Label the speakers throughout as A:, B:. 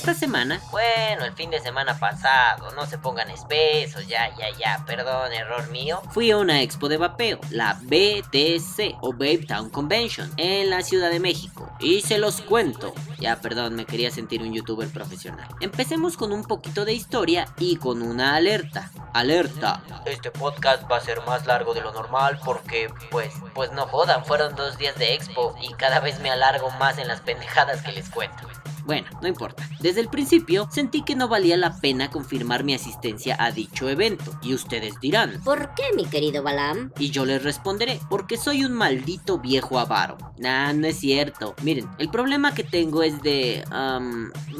A: Esta semana, bueno, el fin de semana pasado, no se pongan espesos, ya, ya, ya, perdón, error mío. Fui a una expo de vapeo, la BTC o Babe Town Convention, en la Ciudad de México. Y se los cuento. Ya, perdón, me quería sentir un youtuber profesional. Empecemos con un poquito de historia y con una alerta. Alerta. Este podcast va a ser más largo de lo normal porque, pues, pues no jodan, fueron dos días de expo y cada vez me alargo más en las pendejadas que les cuento. Bueno, no importa. Desde el principio sentí que no valía la pena confirmar mi asistencia a dicho evento. Y ustedes dirán,
B: ¿por qué, mi querido Balam?
A: Y yo les responderé, porque soy un maldito viejo avaro. Nah, no es cierto. Miren, el problema que tengo es de...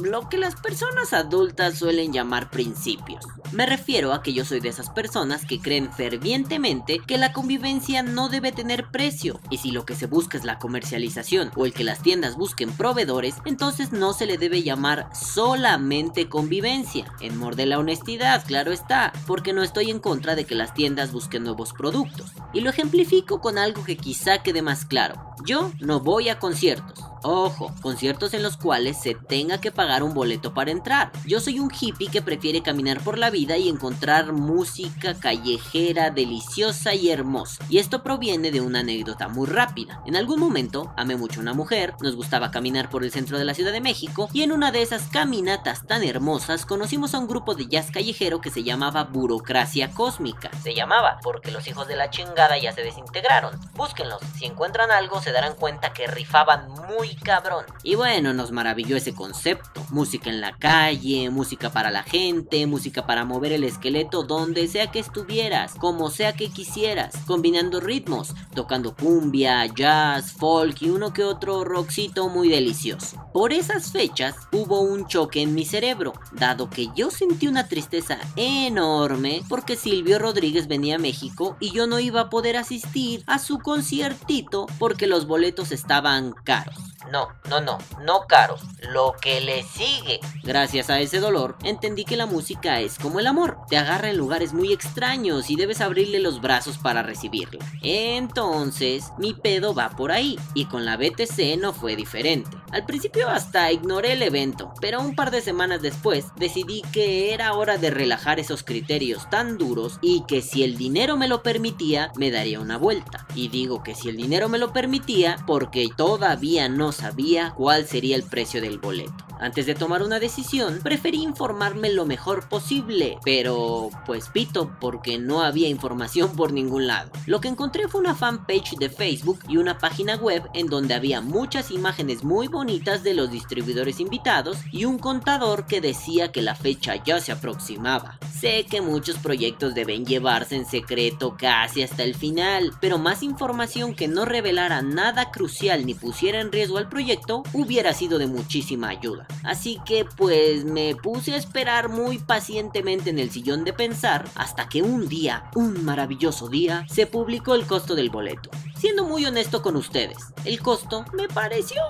A: lo que las personas adultas suelen llamar principios. Me refiero a que yo soy de esas personas que creen fervientemente que la convivencia no debe tener precio. Y si lo que se busca es la comercialización o el que las tiendas busquen proveedores, entonces no se le debe llamar solamente convivencia. En morde la honestidad, claro está, porque no estoy en contra de que las tiendas busquen nuevos productos. Y lo ejemplifico con algo que quizá quede más claro. Yo no voy a conciertos. Ojo, conciertos en los cuales se tenga que pagar un boleto para entrar. Yo soy un hippie que prefiere caminar por la vida y encontrar música callejera deliciosa y hermosa. Y esto proviene de una anécdota muy rápida. En algún momento amé mucho a una mujer, nos gustaba caminar por el centro de la Ciudad de México y en una de esas caminatas tan hermosas conocimos a un grupo de jazz callejero que se llamaba Burocracia Cósmica. Se llamaba porque los hijos de la chingada ya se desintegraron. Búsquenlos, si encuentran algo se darán cuenta que rifaban muy cabrón. Y bueno, nos maravilló ese concepto. Música en la calle, música para la gente, música para mover el esqueleto donde sea que estuvieras, como sea que quisieras, combinando ritmos, tocando cumbia, jazz, folk y uno que otro rockcito muy delicioso. Por esas fechas hubo un choque en mi cerebro, dado que yo sentí una tristeza enorme porque Silvio Rodríguez venía a México y yo no iba a poder asistir a su conciertito porque los boletos estaban caros. No, no, no, no caros, lo que le sigue. Gracias a ese dolor, entendí que la música es como el amor, te agarra en lugares muy extraños y debes abrirle los brazos para recibirla. Entonces, mi pedo va por ahí, y con la BTC no fue diferente. Al principio hasta ignoré el evento, pero un par de semanas después decidí que era hora de relajar esos criterios tan duros y que si el dinero me lo permitía, me daría una vuelta. Y digo que si el dinero me lo permitía, porque todavía no sabía cuál sería el precio del boleto. Antes de tomar una decisión, preferí informarme lo mejor posible, pero pues pito, porque no había información por ningún lado. Lo que encontré fue una fanpage de Facebook y una página web en donde había muchas imágenes muy bonitas de los distribuidores invitados y un contador que decía que la fecha ya se aproximaba. Sé que muchos proyectos deben llevarse en secreto casi hasta el final, pero más información que no revelara nada crucial ni pusiera en riesgo al proyecto hubiera sido de muchísima ayuda. Así que pues me puse a esperar muy pacientemente en el sillón de pensar hasta que un día, un maravilloso día, se publicó el costo del boleto. Siendo muy honesto con ustedes, el costo me pareció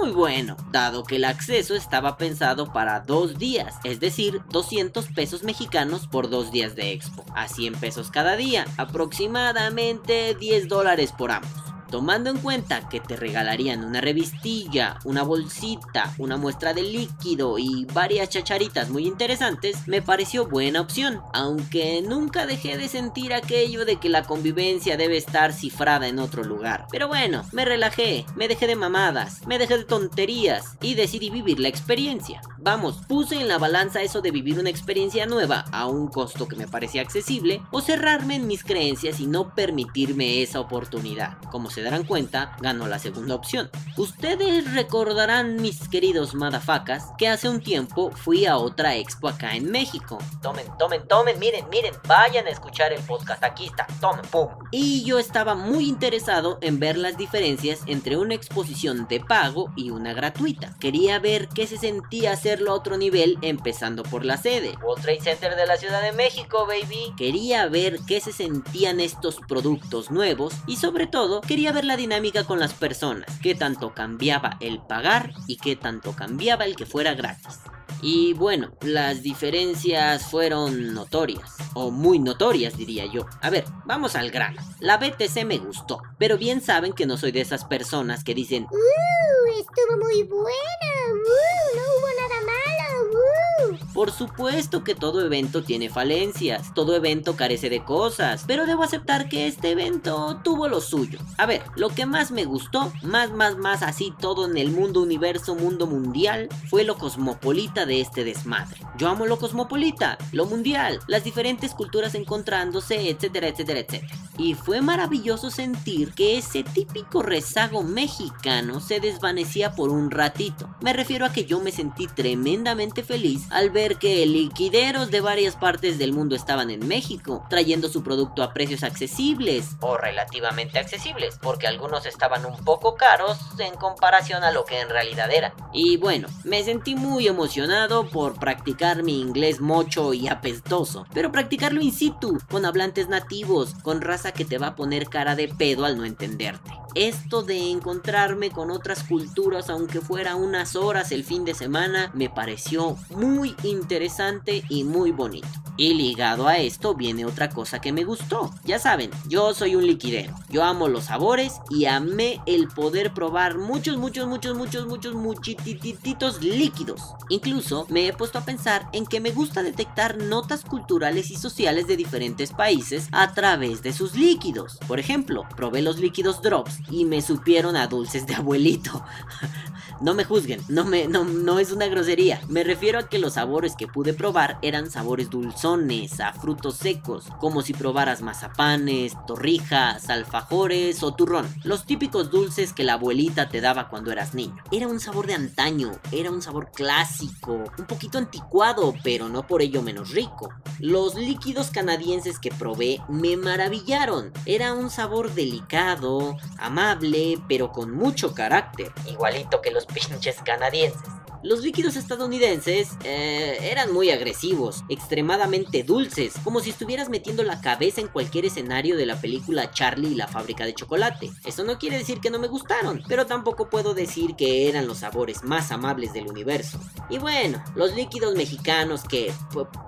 A: muy bueno, dado que el acceso estaba pensado para dos días, es decir, 200 pesos mexicanos por dos días de expo, a 100 pesos cada día, aproximadamente 10 dólares por ambos. Tomando en cuenta que te regalarían una revistilla, una bolsita, una muestra de líquido y varias chacharitas muy interesantes, me pareció buena opción, aunque nunca dejé de sentir aquello de que la convivencia debe estar cifrada en otro lugar. Pero bueno, me relajé, me dejé de mamadas, me dejé de tonterías y decidí vivir la experiencia. Vamos, puse en la balanza eso de vivir una experiencia nueva a un costo que me parecía accesible o cerrarme en mis creencias y no permitirme esa oportunidad. Como se darán cuenta, ganó la segunda opción. Ustedes recordarán, mis queridos madafacas, que hace un tiempo fui a otra expo acá en México. Tomen, tomen, tomen, miren, miren, vayan a escuchar el podcast, aquí está, tomen, pum. Y yo estaba muy interesado en ver las diferencias entre una exposición de pago y una gratuita. Quería ver qué se sentía hacerlo a otro nivel, empezando por la sede. World Trade Center de la Ciudad de México, baby. Quería ver qué se sentían estos productos nuevos y sobre todo quería ver la dinámica con las personas, qué tanto cambiaba el pagar y qué tanto cambiaba el que fuera gratis. Y bueno, las diferencias fueron notorias, o muy notorias diría yo. A ver, vamos al grano. La BTC me gustó, pero bien saben que no soy de esas personas que dicen,
B: ¡Uh! Estuvo muy buena,
A: Por supuesto que todo evento tiene falencias, todo evento carece de cosas, pero debo aceptar que este evento tuvo lo suyo. A ver, lo que más me gustó, más, más, más así todo en el mundo, universo, mundo mundial, fue lo cosmopolita de este desmadre. Yo amo lo cosmopolita, lo mundial, las diferentes culturas encontrándose, etcétera, etcétera, etcétera. Y fue maravilloso sentir que ese típico rezago mexicano se desvanecía por un ratito. Me refiero a que yo me sentí tremendamente feliz al ver que liquideros de varias partes del mundo estaban en México, trayendo su producto a precios accesibles o relativamente accesibles, porque algunos estaban un poco caros en comparación a lo que en realidad eran. Y bueno, me sentí muy emocionado por practicar mi inglés mocho y apestoso, pero practicarlo in situ, con hablantes nativos, con raza que te va a poner cara de pedo al no entenderte. Esto de encontrarme con otras culturas, aunque fuera unas horas el fin de semana, me pareció muy interesante y muy bonito. Y ligado a esto viene otra cosa que me gustó. Ya saben, yo soy un liquidero. Yo amo los sabores y amé el poder probar muchos, muchos, muchos, muchos, muchos, muchitititos líquidos. Incluso me he puesto a pensar en que me gusta detectar notas culturales y sociales de diferentes países a través de sus líquidos. Por ejemplo, probé los líquidos drops y me supieron a dulces de abuelito. No me juzguen, no, me, no, no es una grosería. Me refiero a que los sabores que pude probar eran sabores dulzones, a frutos secos, como si probaras mazapanes, torrijas, alfajores o turrón. Los típicos dulces que la abuelita te daba cuando eras niño. Era un sabor de antaño, era un sabor clásico, un poquito anticuado, pero no por ello menos rico. Los líquidos canadienses que probé me maravillaron. Era un sabor delicado, amable, pero con mucho carácter. Igualito que los pinches canadienses. Los líquidos estadounidenses eh, eran muy agresivos, extremadamente dulces, como si estuvieras metiendo la cabeza en cualquier escenario de la película Charlie y la fábrica de chocolate. Eso no quiere decir que no me gustaron, pero tampoco puedo decir que eran los sabores más amables del universo. Y bueno, los líquidos mexicanos que,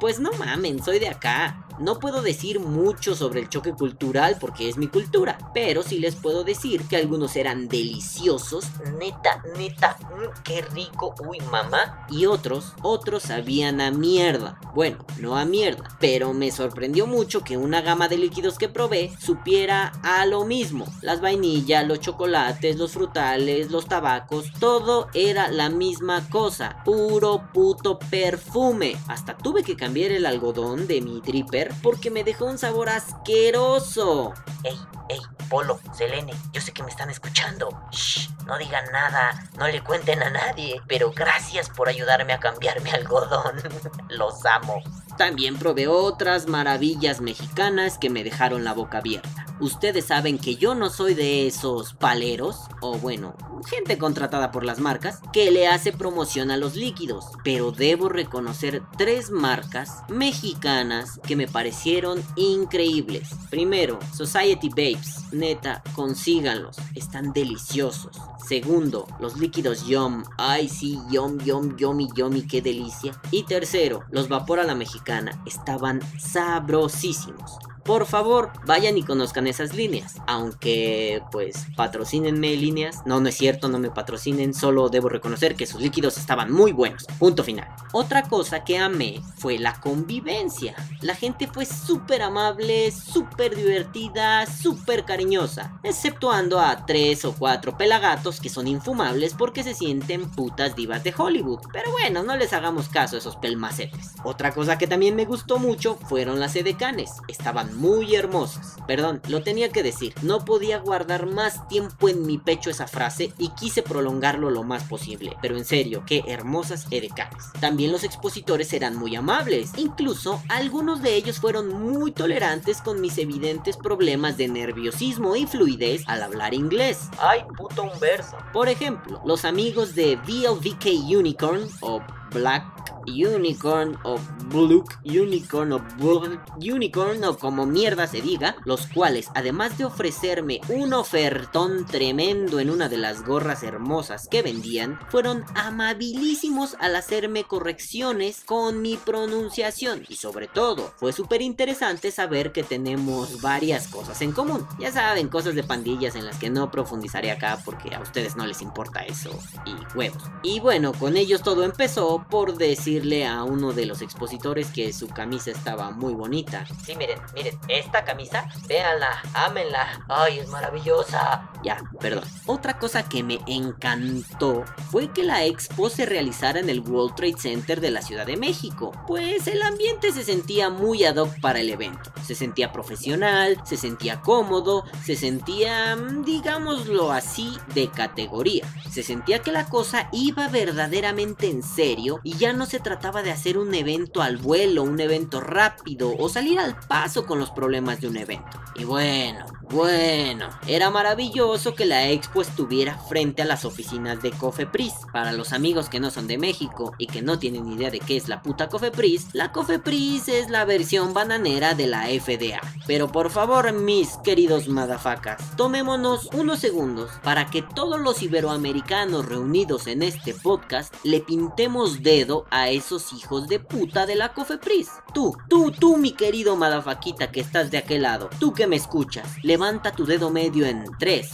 A: pues no mamen, soy de acá. No puedo decir mucho sobre el choque cultural porque es mi cultura, pero sí les puedo decir que algunos eran deliciosos, neta, neta, mm, qué rico, uy mamá, y otros, otros sabían a mierda. Bueno, no a mierda, pero me sorprendió mucho que una gama de líquidos que probé supiera a lo mismo. Las vainillas, los chocolates, los frutales, los tabacos, todo era la misma cosa, puro puto perfume. Hasta tuve que cambiar el algodón de mi dripper porque me dejó un sabor asqueroso. Ey, ey, Polo, Selene, yo sé que me están escuchando. Shh, no digan nada, no le cuenten a nadie, pero gracias por ayudarme a cambiar mi algodón. Los amo. También probé otras maravillas mexicanas que me dejaron la boca abierta. Ustedes saben que yo no soy de esos paleros, o bueno, gente contratada por las marcas, que le hace promoción a los líquidos, pero debo reconocer tres marcas mexicanas que me parecieron increíbles. Primero, Society Babes, neta, consíganlos, están deliciosos. Segundo, los líquidos Yum, ay sí, Yum, Yum, Yummy, Yummy, qué delicia. Y tercero, los vapor a la mexicana, estaban sabrosísimos. Por favor, vayan y conozcan esas líneas. Aunque, pues, patrocínenme líneas. No, no es cierto, no me patrocinen. Solo debo reconocer que sus líquidos estaban muy buenos. Punto final. Otra cosa que amé fue la convivencia. La gente fue súper amable, súper divertida, súper cariñosa. Exceptuando a tres o cuatro pelagatos que son infumables porque se sienten putas divas de Hollywood. Pero bueno, no les hagamos caso a esos pelmacetes. Otra cosa que también me gustó mucho fueron las edecanes. Estaban muy hermosas. Perdón, lo tenía que decir. No podía guardar más tiempo en mi pecho esa frase y quise prolongarlo lo más posible. Pero en serio, qué hermosas edecanes. También los expositores eran muy amables. Incluso algunos de ellos fueron muy tolerantes con mis evidentes problemas de nerviosismo y fluidez al hablar inglés. Ay, puto un verso. Por ejemplo, los amigos de VLVK Unicorn o Black Unicorn o Blue Unicorn o Blue Unicorn o como mierda se diga, los cuales además de ofrecerme un ofertón tremendo en una de las gorras hermosas que vendían, fueron amabilísimos al hacerme correcciones con mi pronunciación y sobre todo fue súper interesante saber que tenemos varias cosas en común. Ya saben, cosas de pandillas en las que no profundizaré acá porque a ustedes no les importa eso y huevos. Y bueno, con ellos todo empezó por decirle a uno de los expositores que su camisa estaba muy bonita.
C: Sí, miren, miren, esta camisa, véanla, ámenla. Ay, es maravillosa.
A: Ya, perdón. Otra cosa que me encantó fue que la expo se realizara en el World Trade Center de la Ciudad de México, pues el ambiente se sentía muy ad hoc para el evento. Se sentía profesional, se sentía cómodo, se sentía, mm, digámoslo así, de categoría. Se sentía que la cosa iba verdaderamente en serio y ya no se trataba de hacer un evento al vuelo, un evento rápido o salir al paso con los problemas de un evento. Y bueno, bueno, era maravilloso que la expo estuviera frente a las oficinas de Cofepris. Para los amigos que no son de México y que no tienen idea de qué es la puta Cofepris, la Cofepris es la versión bananera de la FDA. Pero por favor, mis queridos madafacas, tomémonos unos segundos para que todos los iberoamericanos reunidos en este podcast le pintemos dedo a esos hijos de puta de la Cofepris. Tú, tú, tú, mi querido madafaquita que estás de aquel lado, tú que me escuchas, levanta tu dedo medio en 3,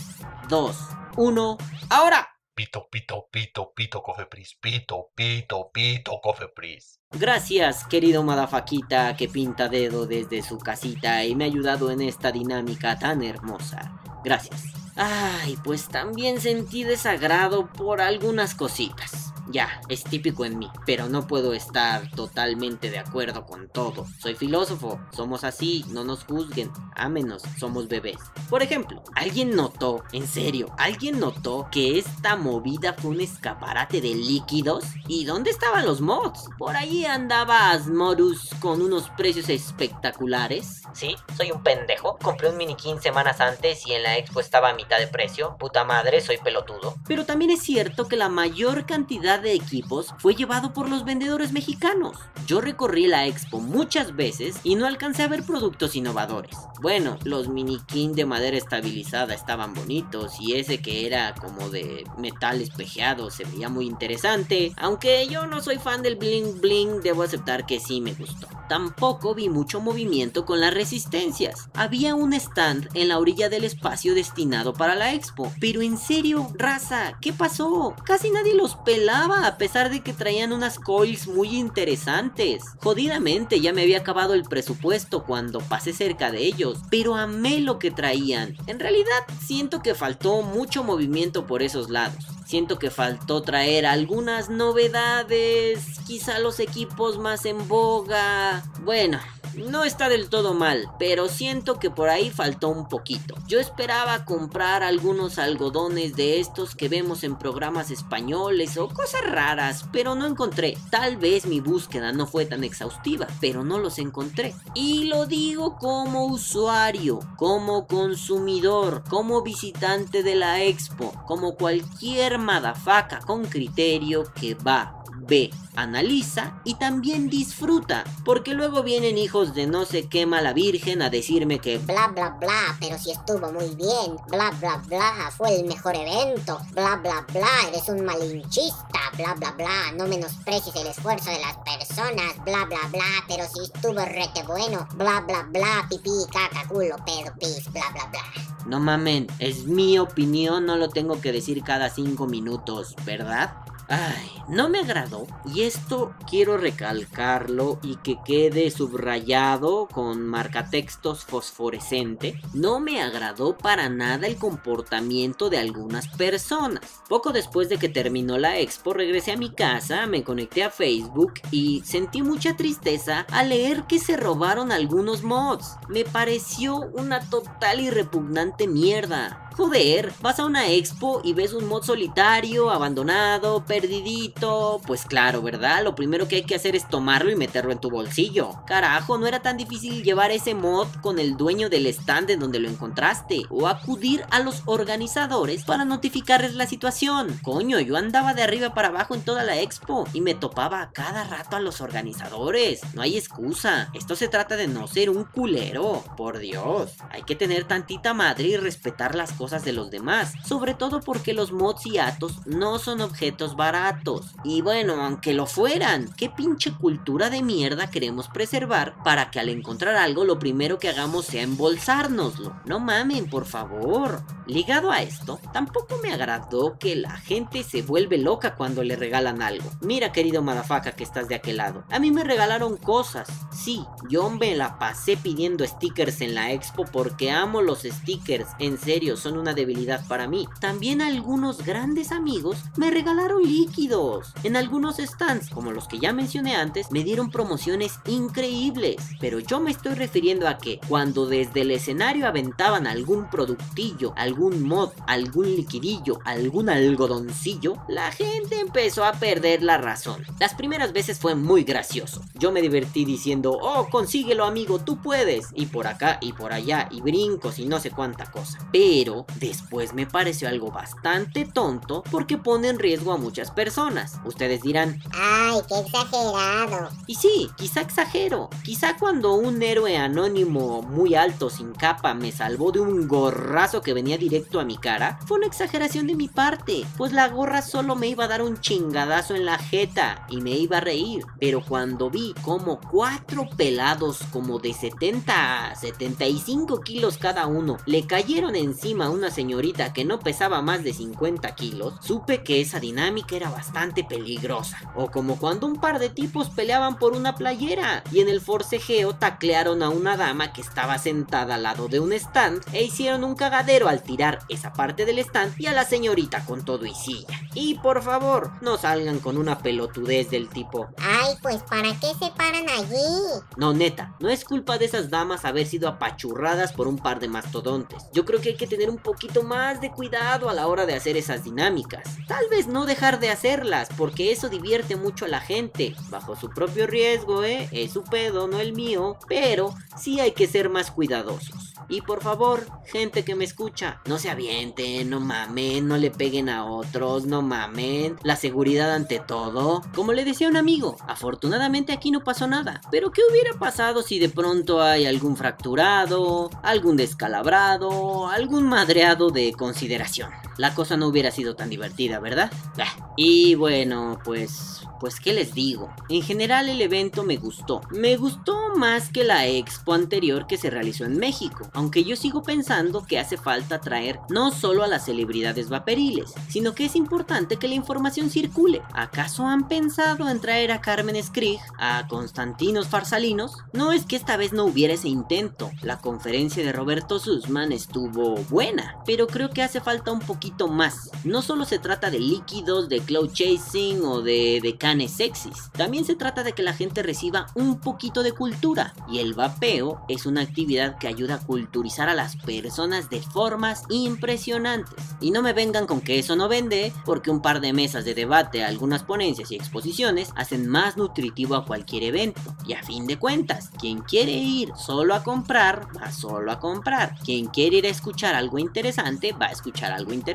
A: 2, 1, ahora.
D: Pito, pito, pito, pito, cofepris, pito, pito, pito, cofepris.
A: Gracias, querido madafaquita que pinta dedo desde su casita y me ha ayudado en esta dinámica tan hermosa. Gracias. Ay, pues también sentí desagrado por algunas cositas. Ya, es típico en mí, pero no puedo estar totalmente de acuerdo con todo. Soy filósofo, somos así, no nos juzguen, ámenos, somos bebés. Por ejemplo, ¿alguien notó, en serio, alguien notó que esta movida fue un escaparate de líquidos? ¿Y dónde estaban los mods? Por ahí andaba Asmodus con unos precios espectaculares.
C: Sí, soy un pendejo. Compré un minikin semanas antes y en la expo estaba a mitad de precio. Puta madre, soy pelotudo.
A: Pero también es cierto que la mayor cantidad de equipos fue llevado por los vendedores mexicanos. Yo recorrí la expo muchas veces y no alcancé a ver productos innovadores. Bueno, los minikin de madera estabilizada estaban bonitos y ese que era como de metal espejeado se veía muy interesante. Aunque yo no soy fan del bling bling, debo aceptar que sí me gustó. Tampoco vi mucho movimiento con las resistencias. Había un stand en la orilla del espacio destinado para la expo. Pero en serio, raza, ¿qué pasó? Casi nadie los pelaba a pesar de que traían unas coils muy interesantes. Jodidamente ya me había acabado el presupuesto cuando pasé cerca de ellos, pero amé lo que traían. En realidad siento que faltó mucho movimiento por esos lados. Siento que faltó traer algunas novedades, quizá los equipos más en boga. Bueno, no está del todo mal, pero siento que por ahí faltó un poquito. Yo esperaba comprar algunos algodones de estos que vemos en programas españoles o cosas raras, pero no encontré. Tal vez mi búsqueda no fue tan exhaustiva, pero no los encontré. Y lo digo como usuario, como consumidor, como visitante de la expo, como cualquier madafaca con criterio que va ve, analiza y también disfruta, porque luego vienen hijos de no se quema la virgen a decirme que
B: bla bla bla, pero si estuvo muy bien, bla bla bla, fue el mejor evento, bla bla bla, eres un malinchista, bla bla bla, no menosprecies el esfuerzo de las personas, bla bla bla, pero si estuvo rete bueno, bla bla bla, pipí, caca, culo, pedo, pis, bla bla bla.
A: No mamen, es mi opinión, no lo tengo que decir cada cinco minutos, ¿verdad? Ay, no me agradó y esto quiero recalcarlo y que quede subrayado con marcatextos fosforescente. No me agradó para nada el comportamiento de algunas personas. Poco después de que terminó la expo regresé a mi casa, me conecté a Facebook y sentí mucha tristeza al leer que se robaron algunos mods. Me pareció una total y repugnante mierda. Joder, vas a una expo y ves un mod solitario, abandonado, perdidito. Pues claro, ¿verdad? Lo primero que hay que hacer es tomarlo y meterlo en tu bolsillo. Carajo, no era tan difícil llevar ese mod con el dueño del stand en donde lo encontraste. O acudir a los organizadores para notificarles la situación. Coño, yo andaba de arriba para abajo en toda la expo y me topaba cada rato a los organizadores. No hay excusa. Esto se trata de no ser un culero. Por Dios. Hay que tener tantita madre y respetar las cosas de los demás, sobre todo porque los mods y atos no son objetos baratos. Y bueno, aunque lo fueran, ¿qué pinche cultura de mierda queremos preservar para que al encontrar algo lo primero que hagamos sea embolsárnoslo? No mamen, por favor. Ligado a esto, tampoco me agradó que la gente se vuelve loca cuando le regalan algo. Mira, querido Madafaka que estás de aquel lado. A mí me regalaron cosas. Sí, yo me la pasé pidiendo stickers en la expo porque amo los stickers. En serio, son una debilidad para mí. También algunos grandes amigos me regalaron líquidos. En algunos stands, como los que ya mencioné antes, me dieron promociones increíbles. Pero yo me estoy refiriendo a que cuando desde el escenario aventaban algún productillo, algún mod, algún liquidillo, algún algodoncillo, la gente empezó a perder la razón. Las primeras veces fue muy gracioso. Yo me divertí diciendo, oh, consíguelo amigo, tú puedes. Y por acá y por allá, y brincos y no sé cuánta cosa. Pero después me pareció algo bastante tonto porque pone en riesgo a muchas personas. Ustedes dirán,
B: Ay, qué exagerado.
A: y sí, quizá exagero. Quizá cuando un héroe anónimo muy alto sin capa me salvó de un gorrazo que venía directo a mi cara, fue una exageración de mi parte, pues la gorra solo me iba a dar un chingadazo en la jeta y me iba a reír. Pero cuando vi como cuatro pelados como de 70 a 75 kilos cada uno le cayeron encima a una señorita que no pesaba más de 50 kilos, supe que esa dinámica era bastante peligrosa. O como cuando un par de tipos peleaban por una playera y en el forcejeo taclearon a una dama que estaba sentada al lado de un stand e hicieron un cagadero al tirar esa parte del stand y a la señorita con todo y silla. Y por favor, no salgan con una pelotudez del tipo,
B: Ay, pues ¿para qué se paran allí?
A: no, neta, no es culpa de esas damas haber sido apachurradas por un par de mastodontes. Yo creo que hay que tener un poquito más de cuidado a la hora de hacer esas dinámicas. Tal vez no dejar de hacerlas, porque eso divierte mucho a la gente. Bajo su propio riesgo, ¿eh? Es su pedo, no el mío. Pero sí hay que ser más cuidadosos. Y por favor, gente que me escucha, no se avienten, no mamen, no le peguen a otros, no mamen. La seguridad ante todo. Como le decía un amigo, afortunadamente aquí no pasó nada. Pero ¿qué hubiera pasado si de pronto hay algún fracturado, algún descalabrado, algún madreado de consideración? La cosa no hubiera sido tan divertida, ¿verdad? Ah, Y bueno, pues pues qué les digo. En general el evento me gustó. Me gustó más que la expo anterior que se realizó en México. Aunque yo sigo pensando que hace falta traer no solo a las celebridades vaporiles, sino que es importante que la información circule. ¿Acaso han pensado en traer a Carmen Skrig, a Constantinos Farsalinos? No es que esta vez no hubiera ese intento. La conferencia de Roberto Sussman estuvo buena, pero creo que hace falta un poquito más. No solo se trata de líquidos, de cloud chasing o de, de canes sexys. También se trata de que la gente reciba un poquito de cultura. Y el vapeo es una actividad que ayuda a culturizar a las personas de formas impresionantes. Y no me vengan con que eso no vende, porque un par de mesas de debate, algunas ponencias y exposiciones hacen más nutritivo a cualquier evento. Y a fin de cuentas, quien quiere ir solo a comprar, va solo a comprar. Quien quiere ir a escuchar algo interesante, va a escuchar algo interesante.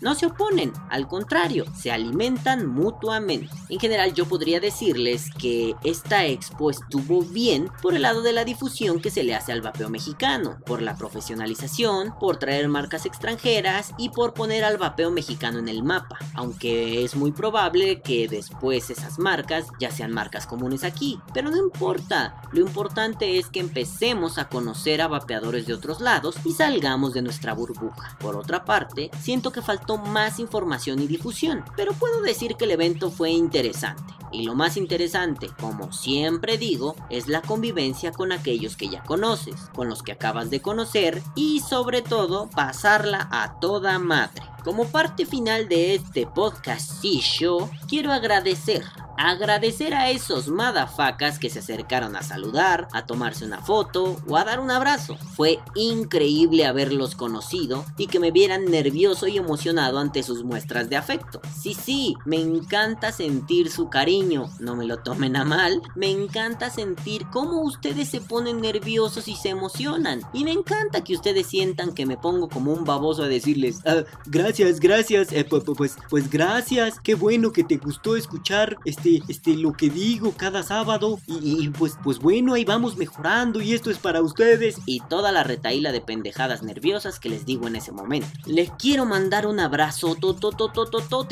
A: No se oponen, al contrario, se alimentan mutuamente. En general yo podría decirles que esta expo estuvo bien por el lado de la difusión que se le hace al vapeo mexicano, por la profesionalización, por traer marcas extranjeras y por poner al vapeo mexicano en el mapa, aunque es muy probable que después esas marcas ya sean marcas comunes aquí, pero no importa, lo importante es que empecemos a conocer a vapeadores de otros lados y salgamos de nuestra burbuja. Por otra parte, siento que faltó más información y difusión, pero puedo decir que el evento fue interesante. Y lo más interesante, como siempre digo, es la convivencia con aquellos que ya conoces, con los que acabas de conocer y sobre todo pasarla a toda madre. Como parte final de este podcastillo, quiero agradecer Agradecer a esos madafacas que se acercaron a saludar, a tomarse una foto o a dar un abrazo. Fue increíble haberlos conocido y que me vieran nervioso y emocionado ante sus muestras de afecto. Sí, sí, me encanta sentir su cariño, no me lo tomen a mal, me encanta sentir cómo ustedes se ponen nerviosos y se emocionan. Y me encanta que ustedes sientan que me pongo como un baboso a decirles, "Ah, gracias, gracias, eh, pu- pu- pues, pues gracias, qué bueno que te gustó escuchar este
E: este, lo que digo cada sábado. Y, y, pues, pues bueno, ahí vamos mejorando y esto es para ustedes.
A: Y toda la retaíla de pendejadas nerviosas que les digo en ese momento. Les quiero mandar un abrazo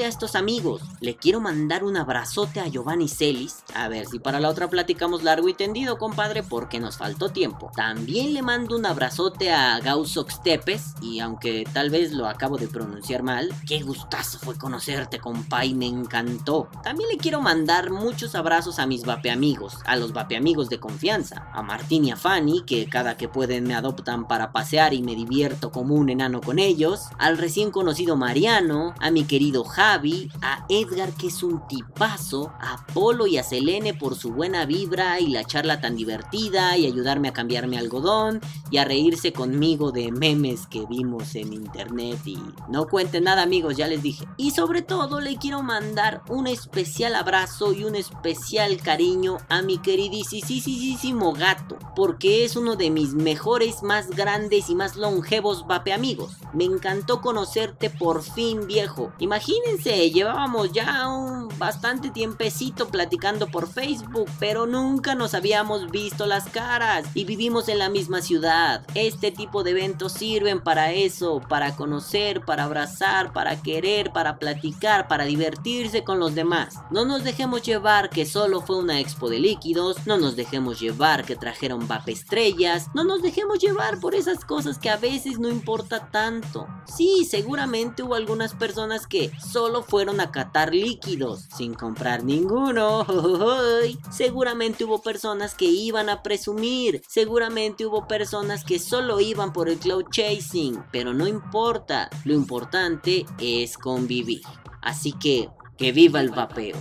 A: a estos amigos. Le quiero mandar un abrazote a Giovanni Celis. A ver si para la otra platicamos largo y tendido, compadre, porque nos faltó tiempo. También le mando un abrazote a Gausox Tepes. Y aunque tal vez lo acabo de pronunciar mal, qué gustazo fue conocerte, compadre, me encantó. También le quiero mandar muchos abrazos a mis vapeamigos, a los vapeamigos de confianza, a Martín y a Fanny, que cada que pueden me adoptan para pasear y me divierto como un enano con ellos, al recién conocido Mariano, a mi querido Javi, a Edgar que es un tipazo, a Polo y a Selene por su buena vibra y la charla tan divertida y ayudarme a cambiar mi algodón y a reírse conmigo de memes que vimos en internet y no cuenten nada amigos, ya les dije. Y sobre todo le quiero mandar un especial abrazo y un especial cariño a mi queridísimo gato, porque es uno de mis mejores, más grandes y más longevos vape amigos. Me encantó conocerte por fin, viejo. Imagínense, llevábamos ya un bastante tiempecito platicando por Facebook, pero nunca nos habíamos visto las caras y vivimos en la misma ciudad. Este tipo de eventos sirven para eso, para conocer, para abrazar, para querer, para platicar, para divertirse con los demás. No nos dejemos llevar que solo fue una expo de líquidos, no nos dejemos llevar que trajeron vape estrellas, no nos dejemos llevar por esas cosas que a veces no importa tanto. Sí, seguramente hubo algunas personas que solo fueron a catar líquidos sin comprar ninguno. Seguramente hubo personas que iban a presumir, seguramente hubo personas que solo iban por el cloud chasing, pero no importa, lo importante es convivir. Así que, que viva el vapeo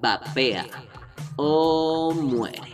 A: vapea o muere.